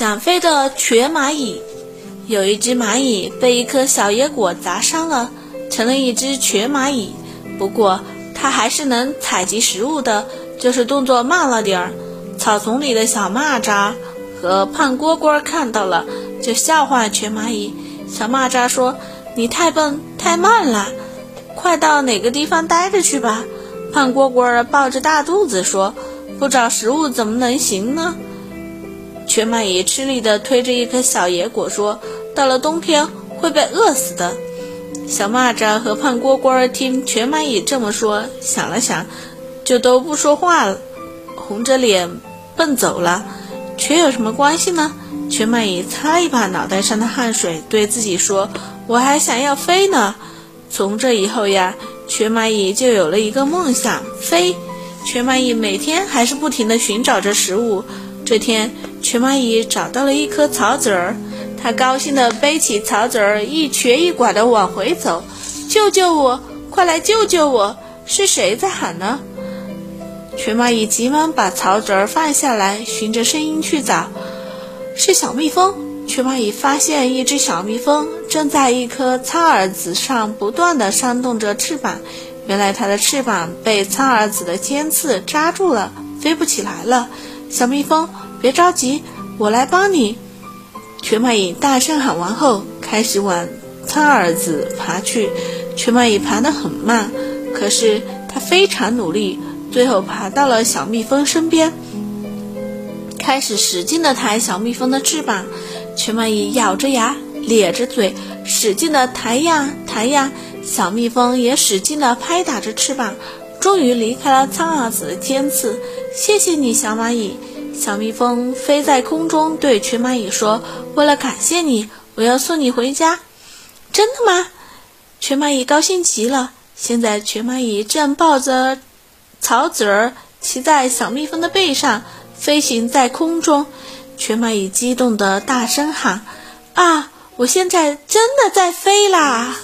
想飞的瘸蚂蚁，有一只蚂蚁被一颗小野果砸伤了，成了一只瘸蚂蚁。不过它还是能采集食物的，就是动作慢了点儿。草丛里的小蚂蚱和胖蝈蝈看到了，就笑话瘸蚂蚁。小蚂蚱说：“你太笨，太慢了，快到哪个地方待着去吧。”胖蝈蝈抱着大肚子说：“不找食物怎么能行呢？”瘸蚂蚁吃力地推着一颗小野果说：“到了冬天会被饿死的。”小蚂蚱和胖蝈蝈听瘸蚂蚁这么说，想了想，就都不说话了，红着脸奔走了。瘸有什么关系呢？瘸蚂蚁擦一把脑袋上的汗水，对自己说：“我还想要飞呢。”从这以后呀，瘸蚂蚁就有了一个梦想——飞。瘸蚂蚁每天还是不停地寻找着食物。这天，瘸蚂蚁找到了一颗草籽儿，它高兴地背起草籽儿，一瘸一拐地往回走。救救我！快来救救我！是谁在喊呢？瘸蚂蚁急忙把草籽儿放下来，循着声音去找。是小蜜蜂。瘸蚂蚁发现一只小蜜蜂正在一颗苍耳子上不断地扇动着翅膀。原来它的翅膀被苍耳子的尖刺扎住了，飞不起来了。小蜜蜂，别着急，我来帮你。瘸蚂蚁大声喊完后，开始往苍耳子爬去。瘸蚂蚁爬得很慢，可是它非常努力，最后爬到了小蜜蜂身边，开始使劲地抬小蜜蜂的翅膀。瘸蚂蚁咬着牙，咧着嘴，使劲地抬呀抬呀。小蜜蜂也使劲地拍打着翅膀。终于离开了苍耳子的尖刺，谢谢你，小蚂蚁。小蜜蜂飞在空中，对瘸蚂蚁说：“为了感谢你，我要送你回家。”真的吗？瘸蚂蚁高兴极了。现在，瘸蚂蚁正抱着草籽儿，骑在小蜜蜂的背上，飞行在空中。瘸蚂蚁激动地大声喊：“啊，我现在真的在飞啦！”